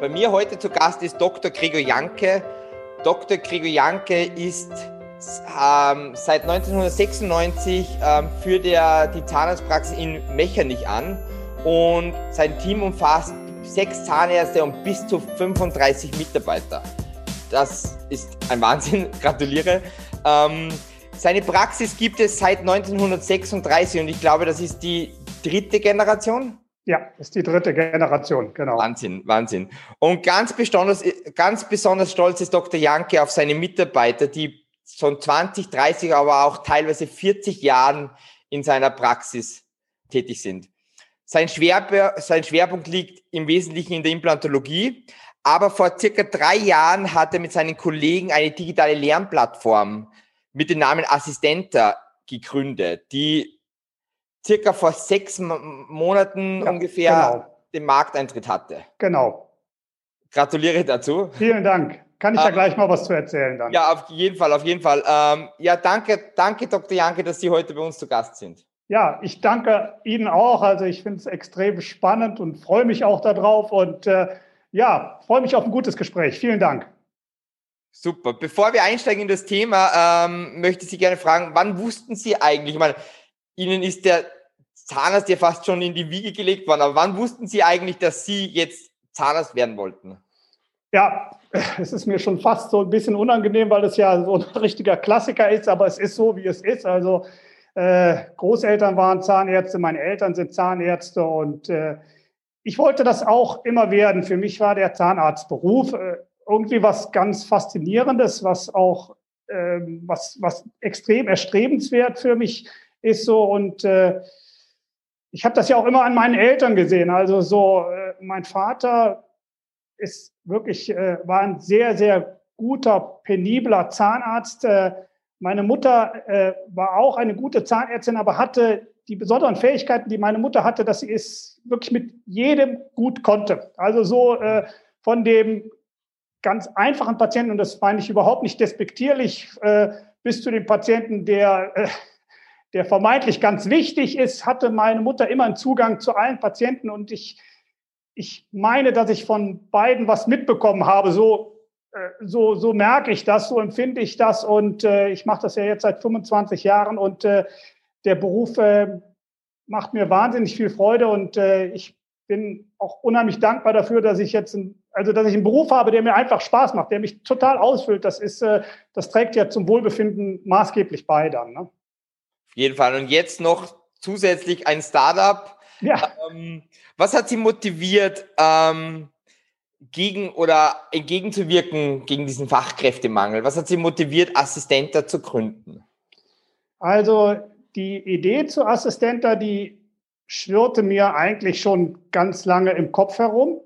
Bei mir heute zu Gast ist Dr. Gregor Janke. Dr. Gregor Janke ist ähm, seit 1996 ähm, führt er die Zahnarztpraxis in Mechernich an und sein Team umfasst sechs Zahnärzte und bis zu 35 Mitarbeiter. Das ist ein Wahnsinn, gratuliere. Ähm, seine Praxis gibt es seit 1936 und ich glaube, das ist die dritte Generation. Ja, ist die dritte Generation, genau. Wahnsinn, Wahnsinn. Und ganz besonders, ganz besonders stolz ist Dr. Janke auf seine Mitarbeiter, die schon 20, 30, aber auch teilweise 40 Jahren in seiner Praxis tätig sind. Sein, Schwer, sein Schwerpunkt liegt im Wesentlichen in der Implantologie, aber vor circa drei Jahren hat er mit seinen Kollegen eine digitale Lernplattform mit dem Namen Assistenta gegründet, die circa vor sechs Monaten ja, ungefähr genau. den Markteintritt hatte. Genau. Gratuliere dazu. Vielen Dank. Kann ich da ähm, gleich mal was zu erzählen dann? Ja, auf jeden Fall, auf jeden Fall. Ähm, ja, danke, danke, Dr. Janke, dass Sie heute bei uns zu Gast sind. Ja, ich danke Ihnen auch. Also ich finde es extrem spannend und freue mich auch darauf und äh, ja, freue mich auf ein gutes Gespräch. Vielen Dank. Super. Bevor wir einsteigen in das Thema, ähm, möchte ich Sie gerne fragen, wann wussten Sie eigentlich, ich meine, Ihnen ist der Zahnarzt ja fast schon in die Wiege gelegt worden, aber wann wussten Sie eigentlich, dass Sie jetzt Zahnarzt werden wollten? Ja, es ist mir schon fast so ein bisschen unangenehm, weil es ja so ein richtiger Klassiker ist, aber es ist so, wie es ist. Also äh, Großeltern waren Zahnärzte, meine Eltern sind Zahnärzte und äh, ich wollte das auch immer werden. Für mich war der Zahnarztberuf äh, irgendwie was ganz Faszinierendes, was auch ähm, was, was extrem erstrebenswert für mich ist so und äh, ich habe das ja auch immer an meinen Eltern gesehen. Also so, äh, mein Vater ist wirklich, äh, war ein sehr, sehr guter, penibler Zahnarzt. Äh, meine Mutter äh, war auch eine gute Zahnärztin, aber hatte die besonderen Fähigkeiten, die meine Mutter hatte, dass sie es wirklich mit jedem gut konnte. Also so äh, von dem ganz einfachen Patienten, und das meine ich überhaupt nicht despektierlich, äh, bis zu dem Patienten, der, äh, der vermeintlich ganz wichtig ist, hatte meine Mutter immer einen Zugang zu allen Patienten und ich ich meine, dass ich von beiden was mitbekommen habe. So, äh, so, so merke ich das, so empfinde ich das. Und äh, ich mache das ja jetzt seit 25 Jahren und äh, der Beruf äh, macht mir wahnsinnig viel Freude und äh, ich bin auch unheimlich dankbar dafür, dass ich jetzt ein, also dass ich einen Beruf habe, der mir einfach Spaß macht, der mich total ausfüllt. Das ist, äh, das trägt ja zum Wohlbefinden maßgeblich bei dann. Ne? Auf jeden Fall. Und jetzt noch zusätzlich ein Startup. Ja. Ähm, was hat Sie motiviert, ähm, gegen oder entgegenzuwirken gegen diesen Fachkräftemangel? Was hat Sie motiviert, Assistenta zu gründen? Also die Idee zu Assistenta, die schwirrte mir eigentlich schon ganz lange im Kopf herum.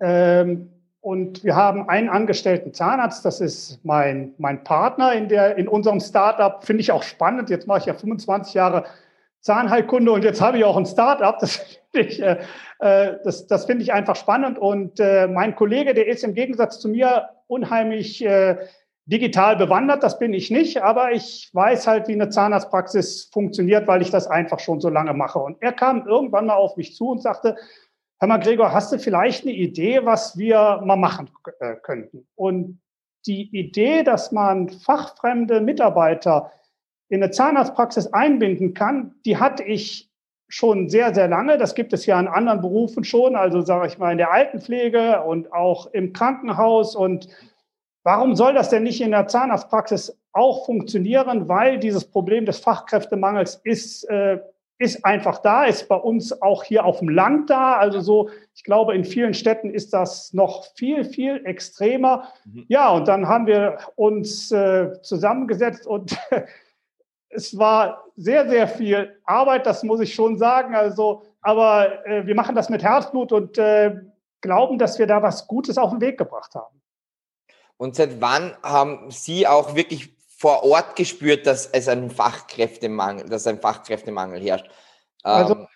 Ähm, und wir haben einen angestellten Zahnarzt, das ist mein, mein Partner in, der, in unserem Startup. Finde ich auch spannend. Jetzt mache ich ja 25 Jahre Zahnheilkunde und jetzt habe ich auch ein Startup. Das finde ich, äh, äh, das, das finde ich einfach spannend. Und äh, mein Kollege, der ist im Gegensatz zu mir unheimlich äh, digital bewandert. Das bin ich nicht, aber ich weiß halt, wie eine Zahnarztpraxis funktioniert, weil ich das einfach schon so lange mache. Und er kam irgendwann mal auf mich zu und sagte, Hör mal, Gregor, hast du vielleicht eine Idee, was wir mal machen äh, könnten? Und die Idee, dass man fachfremde Mitarbeiter in eine Zahnarztpraxis einbinden kann, die hatte ich schon sehr, sehr lange. Das gibt es ja in anderen Berufen schon, also sage ich mal in der Altenpflege und auch im Krankenhaus. Und warum soll das denn nicht in der Zahnarztpraxis auch funktionieren? Weil dieses Problem des Fachkräftemangels ist, äh, ist einfach da, ist bei uns auch hier auf dem Land da. Also so, ich glaube, in vielen Städten ist das noch viel, viel extremer. Mhm. Ja, und dann haben wir uns äh, zusammengesetzt und es war sehr, sehr viel Arbeit, das muss ich schon sagen. Also, aber äh, wir machen das mit Herzblut und äh, glauben, dass wir da was Gutes auf den Weg gebracht haben. Und seit wann haben Sie auch wirklich vor Ort gespürt, dass es einen Fachkräftemangel, dass ein Fachkräftemangel herrscht? Also, ähm,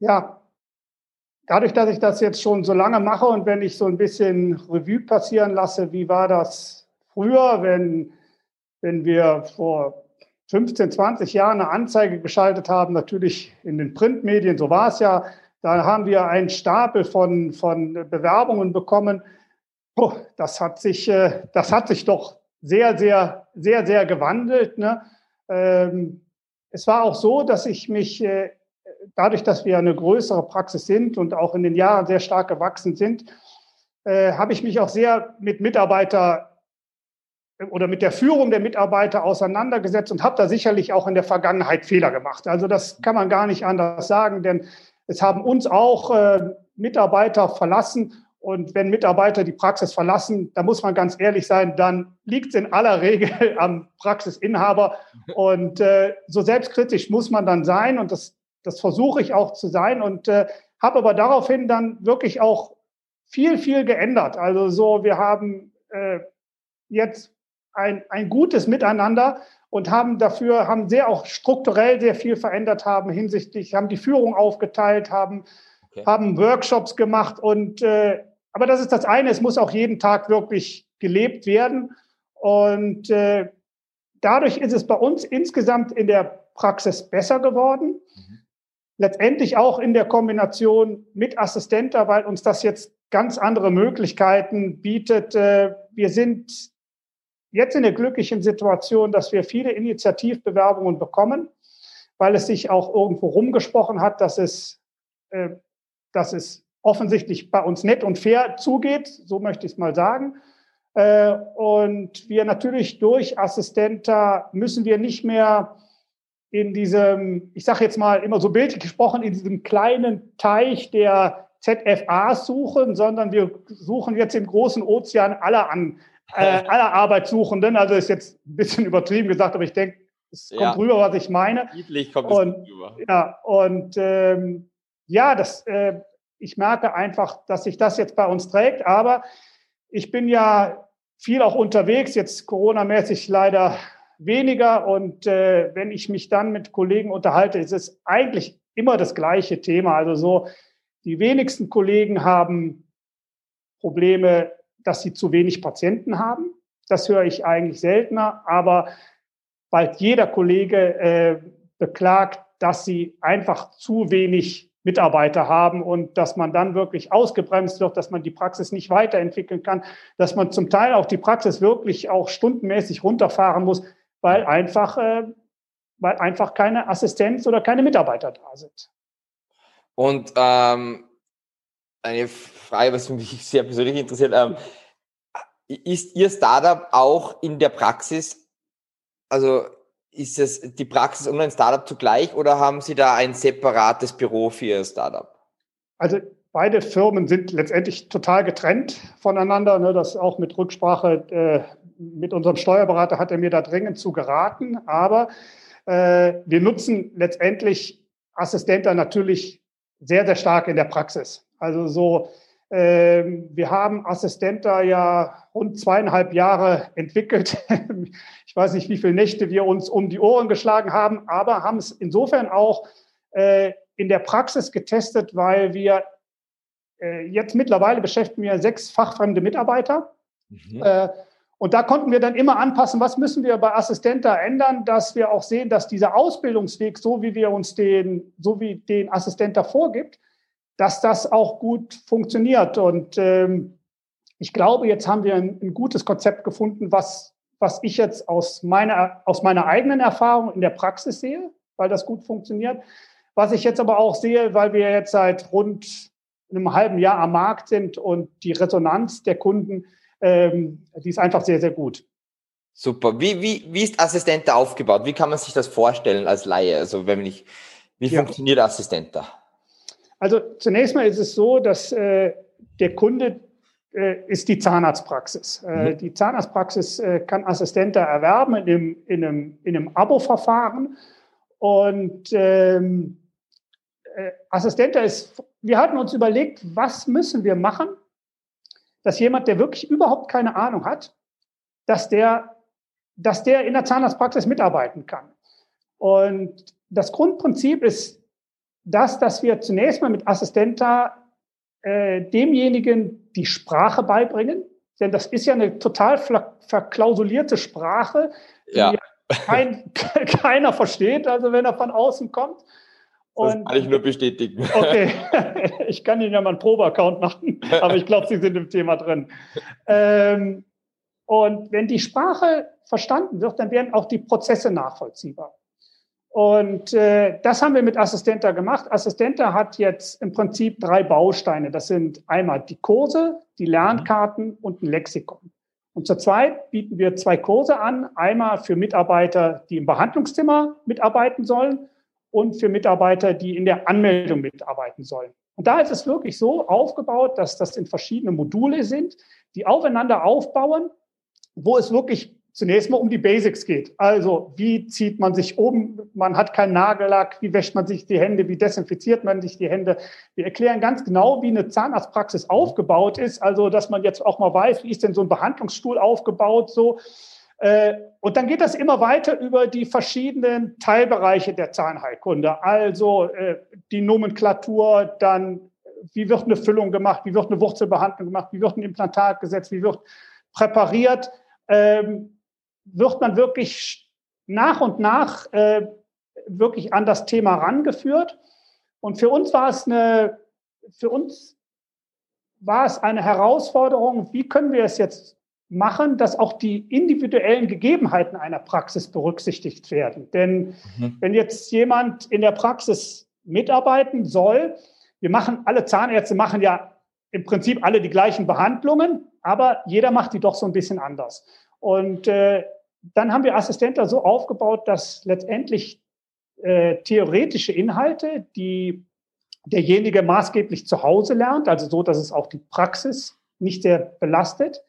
ja, dadurch, dass ich das jetzt schon so lange mache und wenn ich so ein bisschen Revue passieren lasse, wie war das früher, wenn, wenn wir vor 15, 20 Jahren eine Anzeige geschaltet haben, natürlich in den Printmedien, so war es ja, Da haben wir einen Stapel von, von Bewerbungen bekommen. Das hat sich, äh, das hat sich doch sehr, sehr, sehr, sehr gewandelt. Ne? Ähm, es war auch so, dass ich mich äh, dadurch, dass wir eine größere Praxis sind und auch in den Jahren sehr stark gewachsen sind, äh, habe ich mich auch sehr mit Mitarbeiter oder mit der Führung der Mitarbeiter auseinandergesetzt und habe da sicherlich auch in der Vergangenheit Fehler gemacht. Also das kann man gar nicht anders sagen, denn es haben uns auch äh, Mitarbeiter verlassen. Und wenn Mitarbeiter die Praxis verlassen, da muss man ganz ehrlich sein, dann liegt es in aller Regel am Praxisinhaber. Und äh, so selbstkritisch muss man dann sein. Und das, das versuche ich auch zu sein. Und äh, habe aber daraufhin dann wirklich auch viel, viel geändert. Also so, wir haben äh, jetzt ein, ein gutes Miteinander und haben dafür, haben sehr auch strukturell sehr viel verändert haben hinsichtlich, haben die Führung aufgeteilt, haben, okay. haben Workshops gemacht und äh, aber das ist das eine, es muss auch jeden Tag wirklich gelebt werden. Und äh, dadurch ist es bei uns insgesamt in der Praxis besser geworden. Mhm. Letztendlich auch in der Kombination mit Assistenter, weil uns das jetzt ganz andere Möglichkeiten bietet. Äh, wir sind jetzt in der glücklichen Situation, dass wir viele Initiativbewerbungen bekommen, weil es sich auch irgendwo rumgesprochen hat, dass es, äh, dass es offensichtlich bei uns nett und fair zugeht, so möchte ich es mal sagen. Äh, und wir natürlich durch Assistenta müssen wir nicht mehr in diesem, ich sage jetzt mal immer so bildlich gesprochen, in diesem kleinen Teich der ZFAs suchen, sondern wir suchen jetzt im großen Ozean aller an, äh, aller Arbeitssuchenden. Also ist jetzt ein bisschen übertrieben gesagt, aber ich denke, es kommt ja. rüber, was ich meine. Niedlich kommt und, es rüber. Ja, und ähm, ja, das, äh, ich merke einfach, dass sich das jetzt bei uns trägt. Aber ich bin ja viel auch unterwegs, jetzt Corona-mäßig leider weniger. Und äh, wenn ich mich dann mit Kollegen unterhalte, ist es eigentlich immer das gleiche Thema. Also so, die wenigsten Kollegen haben Probleme, dass sie zu wenig Patienten haben. Das höre ich eigentlich seltener, aber bald jeder Kollege äh, beklagt, dass sie einfach zu wenig Mitarbeiter haben und dass man dann wirklich ausgebremst wird, dass man die Praxis nicht weiterentwickeln kann, dass man zum Teil auch die Praxis wirklich auch stundenmäßig runterfahren muss, weil einfach, äh, weil einfach keine Assistenz oder keine Mitarbeiter da sind. Und ähm, eine Frage, was mich sehr persönlich interessiert, ähm, ist Ihr Startup auch in der Praxis, also ist es die Praxis und ein Startup zugleich oder haben Sie da ein separates Büro für Ihr Startup? Also beide Firmen sind letztendlich total getrennt voneinander. Ne, das auch mit Rücksprache äh, mit unserem Steuerberater hat er mir da dringend zu geraten. Aber äh, wir nutzen letztendlich Assistenter natürlich sehr, sehr stark in der Praxis. Also so, äh, wir haben Assistenter ja rund zweieinhalb Jahre entwickelt. Ich weiß nicht, wie viele Nächte wir uns um die Ohren geschlagen haben, aber haben es insofern auch äh, in der Praxis getestet, weil wir äh, jetzt mittlerweile beschäftigen wir sechs fachfremde Mitarbeiter. Mhm. Äh, und da konnten wir dann immer anpassen, was müssen wir bei Assistenta ändern, dass wir auch sehen, dass dieser Ausbildungsweg, so wie wir uns den, so wie den Assistenta vorgibt, dass das auch gut funktioniert. Und ähm, ich glaube, jetzt haben wir ein, ein, gutes Konzept gefunden, was, was ich jetzt aus meiner, aus meiner eigenen Erfahrung in der Praxis sehe, weil das gut funktioniert. Was ich jetzt aber auch sehe, weil wir jetzt seit rund einem halben Jahr am Markt sind und die Resonanz der Kunden, ähm, die ist einfach sehr, sehr gut. Super. Wie, wie, wie ist Assistenta aufgebaut? Wie kann man sich das vorstellen als Laie? Also wenn ich, wie ja. funktioniert Assistenta? Also zunächst mal ist es so, dass äh, der Kunde ist die Zahnarztpraxis. Äh, mhm. Die Zahnarztpraxis äh, kann Assistenten erwerben in einem, in einem, in einem Abo-Verfahren. Und ähm, äh, Assistenta ist, wir hatten uns überlegt, was müssen wir machen, dass jemand, der wirklich überhaupt keine Ahnung hat, dass der, dass der in der Zahnarztpraxis mitarbeiten kann. Und das Grundprinzip ist das, dass wir zunächst mal mit Assistenta äh, demjenigen die Sprache beibringen, denn das ist ja eine total verklausulierte Sprache, die ja. kein, keiner versteht, also wenn er von außen kommt. das kann ich nur bestätigen. Okay, ich kann Ihnen ja mal einen Probeaccount machen, aber ich glaube, Sie sind im Thema drin. Ähm, und wenn die Sprache verstanden wird, dann werden auch die Prozesse nachvollziehbar. Und äh, das haben wir mit Assistenta gemacht. Assistenta hat jetzt im Prinzip drei Bausteine. Das sind einmal die Kurse, die Lernkarten und ein Lexikon. Und zurzeit bieten wir zwei Kurse an. Einmal für Mitarbeiter, die im Behandlungszimmer mitarbeiten sollen und für Mitarbeiter, die in der Anmeldung mitarbeiten sollen. Und da ist es wirklich so aufgebaut, dass das in verschiedene Module sind, die aufeinander aufbauen, wo es wirklich zunächst mal um die Basics geht. Also wie zieht man sich um? Man hat keinen Nagellack. Wie wäscht man sich die Hände? Wie desinfiziert man sich die Hände? Wir erklären ganz genau, wie eine Zahnarztpraxis aufgebaut ist. Also dass man jetzt auch mal weiß, wie ist denn so ein Behandlungsstuhl aufgebaut? So. Äh, und dann geht das immer weiter über die verschiedenen Teilbereiche der Zahnheilkunde. Also äh, die Nomenklatur, dann wie wird eine Füllung gemacht, wie wird eine Wurzelbehandlung gemacht, wie wird ein Implantat gesetzt, wie wird präpariert. Ähm, wird man wirklich nach und nach äh, wirklich an das Thema rangeführt. Und für uns war es eine, für uns war es eine Herausforderung, wie können wir es jetzt machen, dass auch die individuellen Gegebenheiten einer Praxis berücksichtigt werden. Denn mhm. wenn jetzt jemand in der Praxis mitarbeiten soll, wir machen, alle Zahnärzte machen ja im Prinzip alle die gleichen Behandlungen, aber jeder macht die doch so ein bisschen anders. Und äh, dann haben wir Assistenta so aufgebaut, dass letztendlich äh, theoretische Inhalte, die derjenige maßgeblich zu Hause lernt, also so, dass es auch die Praxis nicht sehr belastet,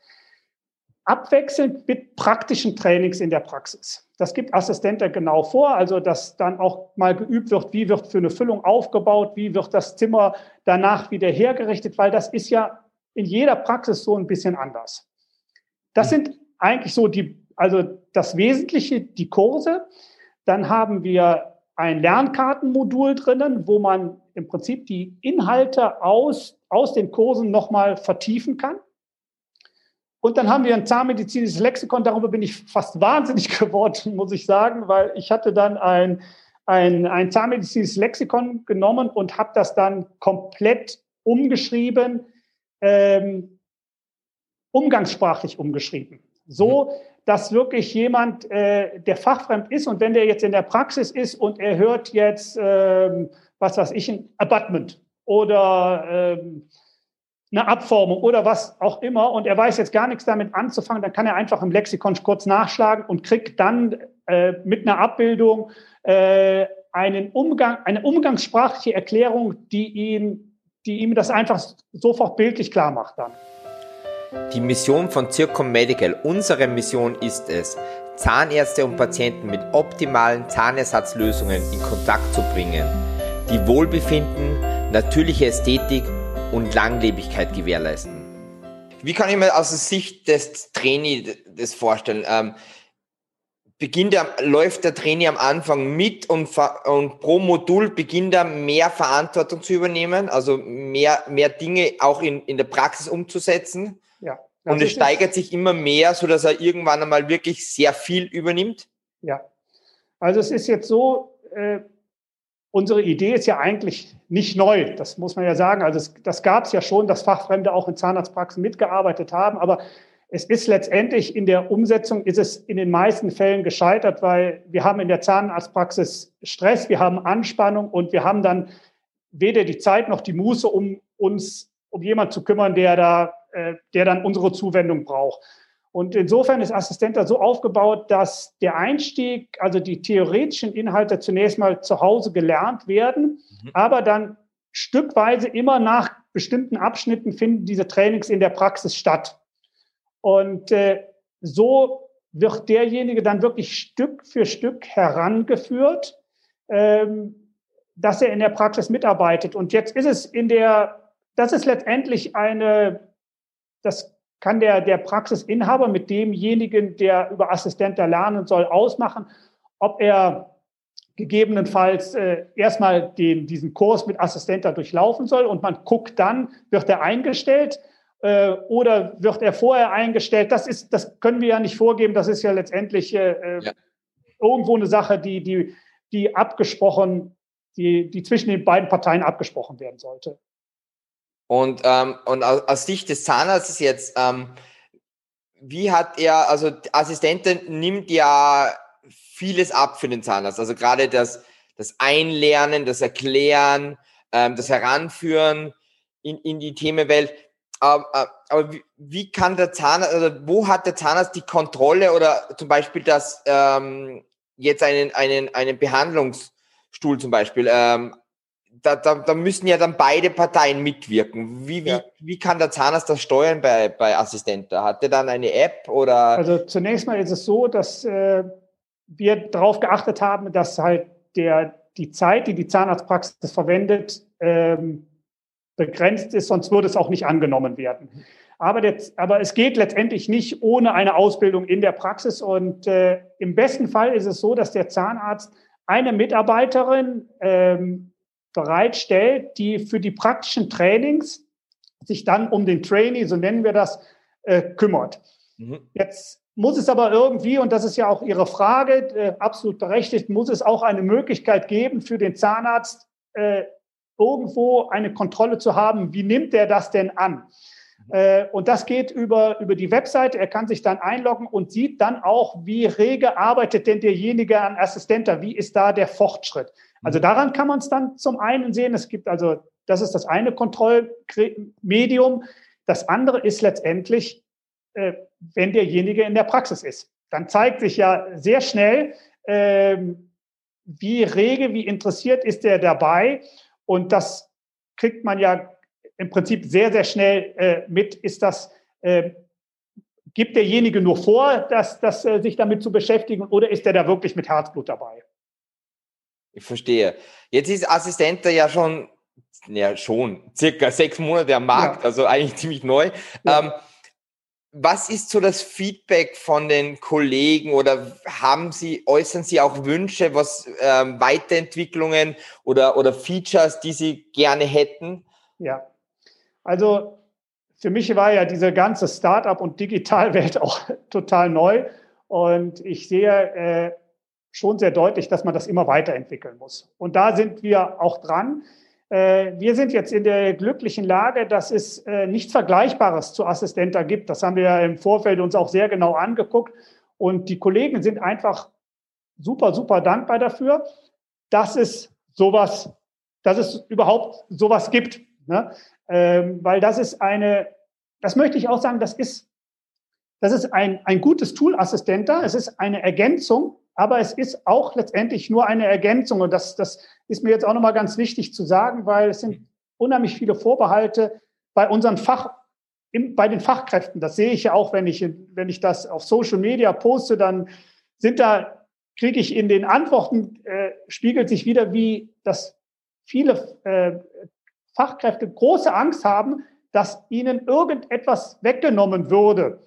abwechselnd mit praktischen Trainings in der Praxis. Das gibt Assistenta genau vor, also dass dann auch mal geübt wird, wie wird für eine Füllung aufgebaut, wie wird das Zimmer danach wieder hergerichtet, weil das ist ja in jeder Praxis so ein bisschen anders. Das mhm. sind eigentlich so die also das Wesentliche, die Kurse. Dann haben wir ein Lernkartenmodul drinnen, wo man im Prinzip die Inhalte aus, aus den Kursen nochmal vertiefen kann. Und dann haben wir ein zahnmedizinisches Lexikon. Darüber bin ich fast wahnsinnig geworden, muss ich sagen, weil ich hatte dann ein, ein, ein zahnmedizinisches Lexikon genommen und habe das dann komplett umgeschrieben, ähm, umgangssprachlich umgeschrieben. So, mhm dass wirklich jemand, äh, der fachfremd ist und wenn der jetzt in der Praxis ist und er hört jetzt, ähm, was weiß ich, ein Abattement oder ähm, eine Abformung oder was auch immer und er weiß jetzt gar nichts damit anzufangen, dann kann er einfach im Lexikon kurz nachschlagen und kriegt dann äh, mit einer Abbildung äh, einen Umgang, eine umgangssprachliche Erklärung, die ihm, die ihm das einfach sofort bildlich klar macht dann. Die Mission von Zircom Medical, unsere Mission ist es, Zahnärzte und Patienten mit optimalen Zahnersatzlösungen in Kontakt zu bringen, die Wohlbefinden, natürliche Ästhetik und Langlebigkeit gewährleisten. Wie kann ich mir aus der Sicht des Trainee das vorstellen? Ähm, beginnt er, läuft der Trainee am Anfang mit und, und pro Modul beginnt er mehr Verantwortung zu übernehmen, also mehr, mehr Dinge auch in, in der Praxis umzusetzen? Ja. Und es steigert sich immer mehr, so dass er irgendwann einmal wirklich sehr viel übernimmt? Ja. Also es ist jetzt so, äh, unsere Idee ist ja eigentlich nicht neu, das muss man ja sagen. Also es, das gab es ja schon, dass Fachfremde auch in Zahnarztpraxen mitgearbeitet haben, aber es ist letztendlich in der Umsetzung ist es in den meisten Fällen gescheitert, weil wir haben in der Zahnarztpraxis Stress, wir haben Anspannung und wir haben dann weder die Zeit noch die Muße, um uns um jemanden zu kümmern, der da äh, der dann unsere Zuwendung braucht. Und insofern ist Assistenta so aufgebaut, dass der Einstieg, also die theoretischen Inhalte zunächst mal zu Hause gelernt werden, mhm. aber dann stückweise immer nach bestimmten Abschnitten finden diese Trainings in der Praxis statt. Und äh, so wird derjenige dann wirklich Stück für Stück herangeführt, ähm, dass er in der Praxis mitarbeitet. Und jetzt ist es in der, das ist letztendlich eine das kann der, der Praxisinhaber mit demjenigen, der über Assistenter lernen soll, ausmachen, ob er gegebenenfalls äh, erstmal den, diesen Kurs mit Assistenter durchlaufen soll und man guckt dann, wird er eingestellt äh, oder wird er vorher eingestellt. Das, ist, das können wir ja nicht vorgeben. Das ist ja letztendlich äh, äh ja. irgendwo eine Sache, die, die, die abgesprochen die, die zwischen den beiden Parteien abgesprochen werden sollte. Und, ähm, und aus Sicht des Zahnarztes jetzt, ähm, wie hat er, also Assistentin nimmt ja vieles ab für den Zahnarzt. Also gerade das, das Einlernen, das Erklären, ähm, das Heranführen in, in die Themenwelt. Aber, äh, aber wie, wie kann der Zahnarzt, also wo hat der Zahnarzt die Kontrolle oder zum Beispiel, dass ähm, jetzt einen, einen, einen Behandlungsstuhl zum Beispiel ähm, da, da, da müssen ja dann beide Parteien mitwirken. Wie, wie, ja. wie kann der Zahnarzt das steuern bei, bei Assistenta? Hat der dann eine App oder? Also zunächst mal ist es so, dass äh, wir darauf geachtet haben, dass halt der, die Zeit, die die Zahnarztpraxis verwendet, ähm, begrenzt ist, sonst würde es auch nicht angenommen werden. Aber, der, aber es geht letztendlich nicht ohne eine Ausbildung in der Praxis. Und äh, im besten Fall ist es so, dass der Zahnarzt eine Mitarbeiterin ähm, bereitstellt, die für die praktischen Trainings sich dann um den Trainee, so nennen wir das, äh, kümmert. Mhm. Jetzt muss es aber irgendwie, und das ist ja auch Ihre Frage, äh, absolut berechtigt, muss es auch eine Möglichkeit geben für den Zahnarzt, äh, irgendwo eine Kontrolle zu haben, wie nimmt er das denn an? Äh, und das geht über, über die Webseite. Er kann sich dann einloggen und sieht dann auch, wie rege arbeitet denn derjenige an Assistenter, wie ist da der Fortschritt. Also mhm. daran kann man es dann zum einen sehen. Es gibt also, das ist das eine Kontrollmedium. Das andere ist letztendlich, äh, wenn derjenige in der Praxis ist. Dann zeigt sich ja sehr schnell, äh, wie rege, wie interessiert ist der dabei. Und das kriegt man ja im Prinzip sehr, sehr schnell äh, mit. Ist das, äh, gibt derjenige nur vor, dass, dass, äh, sich damit zu beschäftigen oder ist er da wirklich mit Herzblut dabei? Ich verstehe. Jetzt ist Assistente ja schon, ja schon, circa sechs Monate am Markt, ja. also eigentlich ziemlich neu. Ja. Ähm, was ist so das Feedback von den Kollegen oder haben Sie, äußern Sie auch Wünsche, was ähm, Weiterentwicklungen oder, oder Features, die Sie gerne hätten? Ja, also für mich war ja diese ganze Startup- und Digitalwelt auch total neu und ich sehe äh, schon sehr deutlich, dass man das immer weiterentwickeln muss. Und da sind wir auch dran. Äh, wir sind jetzt in der glücklichen Lage, dass es äh, nichts Vergleichbares zu Assistenta gibt. Das haben wir ja im Vorfeld uns auch sehr genau angeguckt. Und die Kollegen sind einfach super, super dankbar dafür, dass es sowas, dass es überhaupt sowas gibt. Ne? Ähm, weil das ist eine, das möchte ich auch sagen, das ist, das ist ein, ein gutes Tool, Assistenta. Es ist eine Ergänzung aber es ist auch letztendlich nur eine Ergänzung. Und das, das ist mir jetzt auch nochmal ganz wichtig zu sagen, weil es sind unheimlich viele Vorbehalte bei unseren Fach, bei den Fachkräften. Das sehe ich ja auch, wenn ich, wenn ich das auf Social Media poste, dann sind da, kriege ich in den Antworten, äh, spiegelt sich wieder, wie das viele äh, Fachkräfte große Angst haben, dass ihnen irgendetwas weggenommen würde,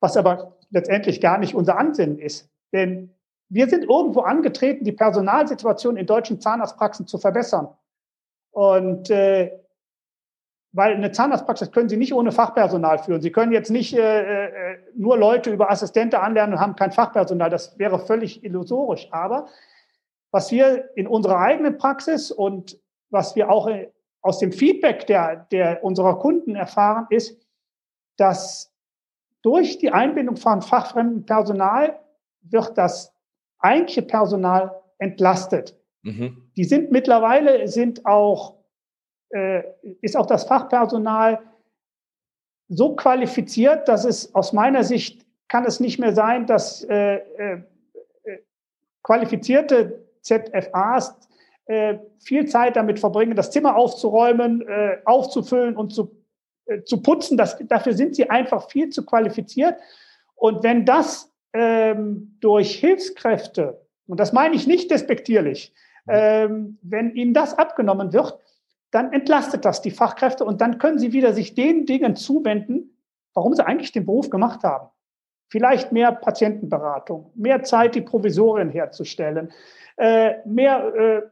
was aber letztendlich gar nicht unser Ansinnen ist. Denn wir sind irgendwo angetreten, die Personalsituation in deutschen Zahnarztpraxen zu verbessern. Und äh, weil eine Zahnarztpraxis können Sie nicht ohne Fachpersonal führen. Sie können jetzt nicht äh, äh, nur Leute über Assistente anlernen und haben kein Fachpersonal. Das wäre völlig illusorisch. Aber was wir in unserer eigenen Praxis und was wir auch aus dem Feedback der, der unserer Kunden erfahren, ist, dass durch die Einbindung von fachfremdem Personal wird das eigentliche Personal entlastet. Mhm. Die sind mittlerweile, sind auch, äh, ist auch das Fachpersonal so qualifiziert, dass es aus meiner Sicht kann es nicht mehr sein, dass äh, äh, qualifizierte ZFAs äh, viel Zeit damit verbringen, das Zimmer aufzuräumen, äh, aufzufüllen und zu, äh, zu putzen. Das, dafür sind sie einfach viel zu qualifiziert. Und wenn das ähm, durch Hilfskräfte, und das meine ich nicht despektierlich, mhm. ähm, wenn ihnen das abgenommen wird, dann entlastet das die Fachkräfte und dann können sie wieder sich den Dingen zuwenden, warum sie eigentlich den Beruf gemacht haben. Vielleicht mehr Patientenberatung, mehr Zeit, die Provisorien herzustellen, äh, mehr äh,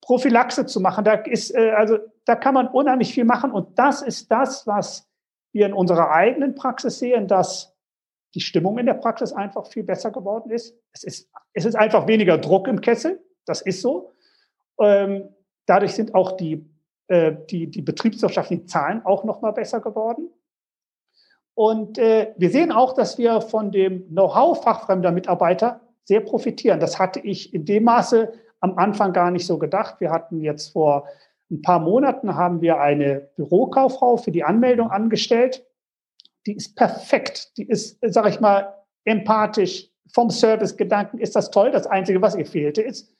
Prophylaxe zu machen. Da ist, äh, also, da kann man unheimlich viel machen. Und das ist das, was wir in unserer eigenen Praxis sehen, dass die Stimmung in der Praxis einfach viel besser geworden ist. Es ist, es ist einfach weniger Druck im Kessel, das ist so. Ähm, dadurch sind auch die, äh, die, die betriebswirtschaftlichen Zahlen auch noch mal besser geworden. Und äh, wir sehen auch, dass wir von dem Know-how fachfremder Mitarbeiter sehr profitieren. Das hatte ich in dem Maße am Anfang gar nicht so gedacht. Wir hatten jetzt vor ein paar Monaten haben wir eine Bürokauffrau für die Anmeldung angestellt. Die ist perfekt. Die ist, sag ich mal, empathisch. Vom Servicegedanken ist das toll. Das Einzige, was ihr fehlte, ist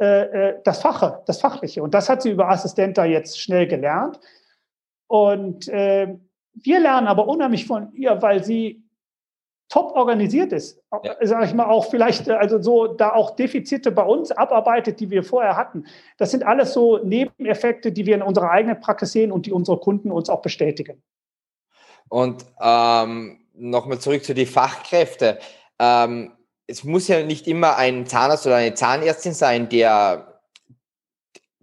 äh, äh, das Fache, das Fachliche. Und das hat sie über Assistenta jetzt schnell gelernt. Und äh, wir lernen aber unheimlich von ihr, weil sie top organisiert ist, ja. sage ich mal auch vielleicht, äh, also so da auch Defizite bei uns abarbeitet, die wir vorher hatten. Das sind alles so Nebeneffekte, die wir in unserer eigenen Praxis sehen und die unsere Kunden uns auch bestätigen. Und ähm, nochmal zurück zu den Fachkräften. Ähm, es muss ja nicht immer ein Zahnarzt oder eine Zahnärztin sein, der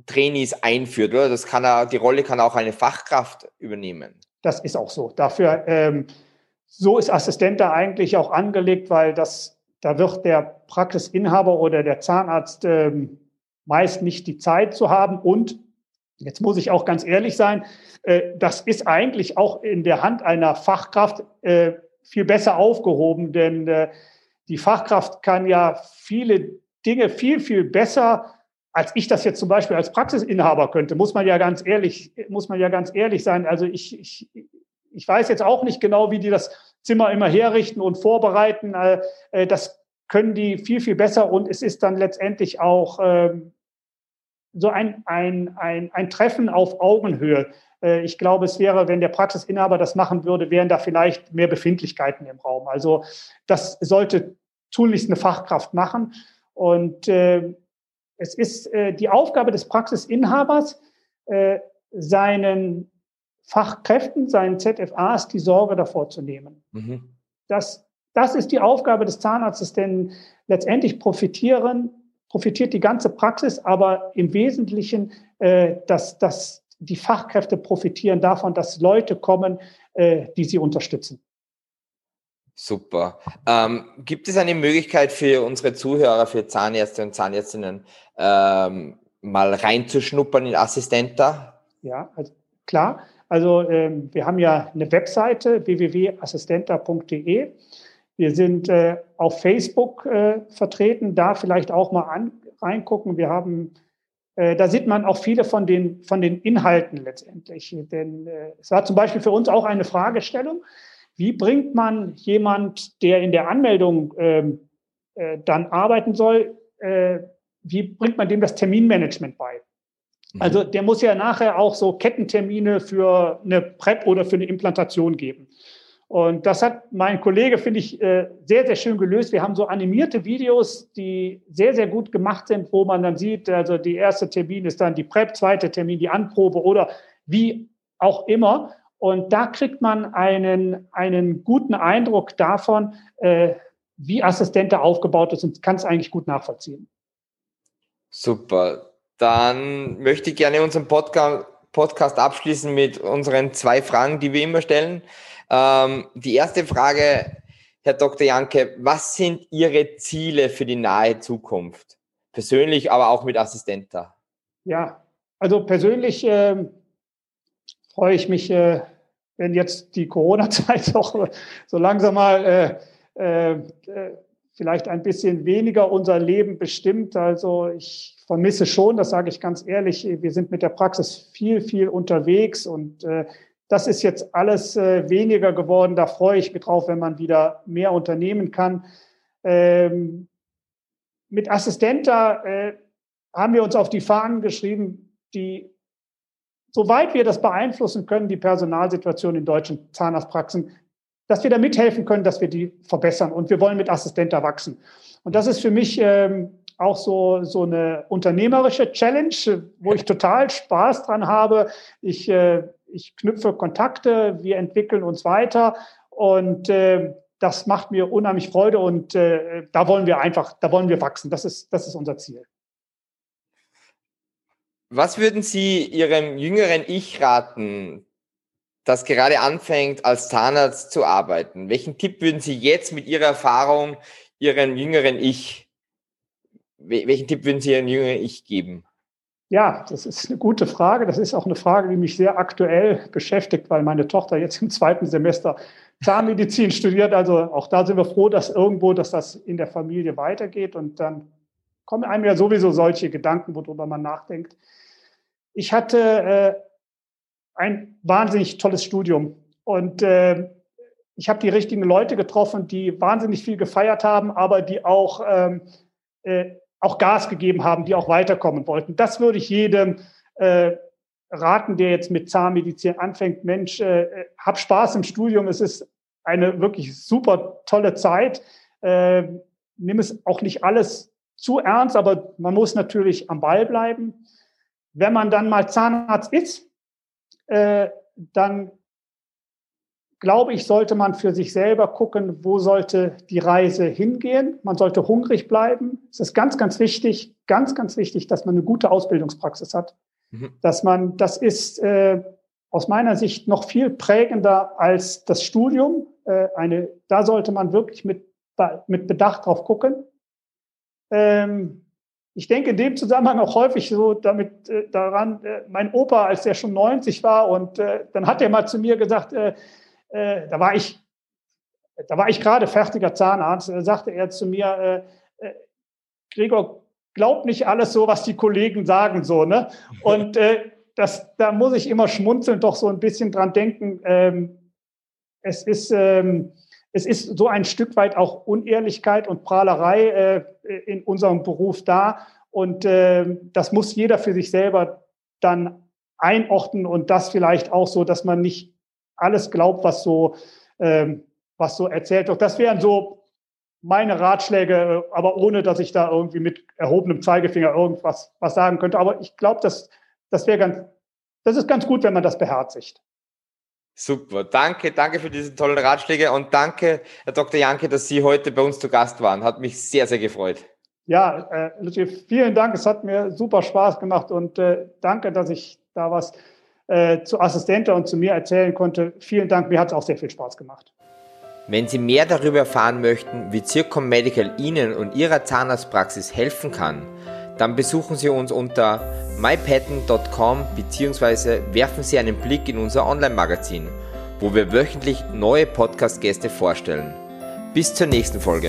Trainees einführt, oder? Das kann er, die Rolle kann auch eine Fachkraft übernehmen. Das ist auch so. Dafür ähm, so ist Assistent da eigentlich auch angelegt, weil das, da wird der Praxisinhaber oder der Zahnarzt ähm, meist nicht die Zeit zu haben. Und jetzt muss ich auch ganz ehrlich sein, äh, das ist eigentlich auch in der Hand einer Fachkraft äh, viel besser aufgehoben, denn äh, die Fachkraft kann ja viele Dinge viel, viel besser als ich das jetzt zum Beispiel als Praxisinhaber könnte, muss man ja ganz ehrlich, muss man ja ganz ehrlich sein. Also ich, ich, ich weiß jetzt auch nicht genau, wie die das Zimmer immer herrichten und vorbereiten. Äh, äh, das können die viel, viel besser und es ist dann letztendlich auch ähm, so ein, ein, ein, ein Treffen auf Augenhöhe. Äh, ich glaube, es wäre, wenn der Praxisinhaber das machen würde, wären da vielleicht mehr Befindlichkeiten im Raum. Also das sollte tunlichst eine Fachkraft machen. Und äh, es ist die Aufgabe des Praxisinhabers, seinen Fachkräften, seinen ZFAs die Sorge davor zu nehmen. Mhm. Das, das ist die Aufgabe des Zahnarztes, denn letztendlich profitieren, profitiert die ganze Praxis, aber im Wesentlichen, äh, dass, dass die Fachkräfte profitieren davon, dass Leute kommen, äh, die sie unterstützen. Super. Ähm, gibt es eine Möglichkeit für unsere Zuhörer, für Zahnärzte und Zahnärztinnen, ähm, mal reinzuschnuppern in Assistenta? Ja, also klar. Also ähm, wir haben ja eine Webseite www.assistenta.de. Wir sind äh, auf Facebook äh, vertreten, da vielleicht auch mal an, reingucken. Wir haben, äh, da sieht man auch viele von den, von den Inhalten letztendlich. Denn äh, es war zum Beispiel für uns auch eine Fragestellung, wie bringt man jemand, der in der Anmeldung ähm, äh, dann arbeiten soll, äh, wie bringt man dem das Terminmanagement bei? Mhm. Also der muss ja nachher auch so Kettentermine für eine PrEP oder für eine Implantation geben. Und das hat mein Kollege, finde ich, äh, sehr, sehr schön gelöst. Wir haben so animierte Videos, die sehr, sehr gut gemacht sind, wo man dann sieht, also die erste Termin ist dann die PrEP, zweite Termin die Anprobe oder wie auch immer. Und da kriegt man einen, einen guten Eindruck davon, äh, wie Assistente aufgebaut ist und kann es eigentlich gut nachvollziehen. Super. Dann möchte ich gerne unseren Podcast, Podcast abschließen mit unseren zwei Fragen, die wir immer stellen. Ähm, die erste Frage, Herr Dr. Janke, was sind Ihre Ziele für die nahe Zukunft? Persönlich, aber auch mit Assistenta. Ja, also persönlich äh, freue ich mich, äh, wenn jetzt die Corona-Zeit doch so langsam mal äh, äh, vielleicht ein bisschen weniger unser Leben bestimmt. Also ich vermisse schon, das sage ich ganz ehrlich, wir sind mit der Praxis viel, viel unterwegs und äh, das ist jetzt alles äh, weniger geworden. Da freue ich mich drauf, wenn man wieder mehr unternehmen kann. Ähm, mit Assistenta äh, haben wir uns auf die Fahnen geschrieben, die, soweit wir das beeinflussen können, die Personalsituation in deutschen Zahnarztpraxen, dass wir da mithelfen können, dass wir die verbessern. Und wir wollen mit Assistenta wachsen. Und das ist für mich ähm, auch so, so eine unternehmerische Challenge, wo ich total Spaß dran habe. Ich, äh, ich knüpfe Kontakte, wir entwickeln uns weiter und äh, das macht mir unheimlich Freude und äh, da wollen wir einfach, da wollen wir wachsen. Das ist, das ist unser Ziel. Was würden Sie Ihrem jüngeren Ich raten, das gerade anfängt, als Zahnarzt zu arbeiten? Welchen Tipp würden Sie jetzt mit Ihrer Erfahrung Ihrem jüngeren Ich welchen Tipp würden Sie Ihrem jüngeren Ich geben? Ja, das ist eine gute Frage. Das ist auch eine Frage, die mich sehr aktuell beschäftigt, weil meine Tochter jetzt im zweiten Semester Zahnmedizin studiert. Also auch da sind wir froh, dass irgendwo, dass das in der Familie weitergeht. Und dann kommen einem ja sowieso solche Gedanken, worüber man nachdenkt. Ich hatte äh, ein wahnsinnig tolles Studium und äh, ich habe die richtigen Leute getroffen, die wahnsinnig viel gefeiert haben, aber die auch, ähm, äh, auch Gas gegeben haben, die auch weiterkommen wollten. Das würde ich jedem äh, raten, der jetzt mit Zahnmedizin anfängt. Mensch, äh, hab Spaß im Studium. Es ist eine wirklich super tolle Zeit. Äh, nimm es auch nicht alles zu ernst, aber man muss natürlich am Ball bleiben. Wenn man dann mal Zahnarzt ist, äh, dann glaube ich, sollte man für sich selber gucken, wo sollte die Reise hingehen. Man sollte hungrig bleiben. Es ist ganz, ganz wichtig, ganz, ganz wichtig, dass man eine gute Ausbildungspraxis hat. Mhm. Dass man, das ist äh, aus meiner Sicht noch viel prägender als das Studium. Äh, eine, da sollte man wirklich mit, mit Bedacht drauf gucken. Ähm, ich denke in dem Zusammenhang auch häufig so damit äh, daran, äh, mein Opa, als der schon 90 war und äh, dann hat er mal zu mir gesagt, äh, äh, da war ich, da war ich gerade fertiger Zahnarzt, da sagte er zu mir, äh, Gregor, glaub nicht alles so, was die Kollegen sagen, so, ne? Und das, da muss ich immer schmunzeln, doch so ein bisschen dran denken. Ähm, es ist, ähm, es ist so ein Stück weit auch Unehrlichkeit und Prahlerei äh, in unserem Beruf da. Und äh, das muss jeder für sich selber dann einordnen und das vielleicht auch so, dass man nicht alles glaubt, was so, ähm, was so erzählt wird. Das wären so meine Ratschläge, aber ohne, dass ich da irgendwie mit erhobenem Zeigefinger irgendwas was sagen könnte. Aber ich glaube, das, das wäre ganz, das ist ganz gut, wenn man das beherzigt. Super, danke, danke für diese tollen Ratschläge und danke, Herr Dr. Janke, dass Sie heute bei uns zu Gast waren. Hat mich sehr, sehr gefreut. Ja, äh, vielen Dank. Es hat mir super Spaß gemacht und äh, danke, dass ich da was äh, zu Assistente und zu mir erzählen konnte. Vielen Dank, mir hat es auch sehr viel Spaß gemacht. Wenn Sie mehr darüber erfahren möchten, wie Zircom Medical Ihnen und Ihrer Zahnarztpraxis helfen kann, dann besuchen Sie uns unter mypatent.com bzw. werfen Sie einen Blick in unser Online-Magazin, wo wir wöchentlich neue Podcast-Gäste vorstellen. Bis zur nächsten Folge.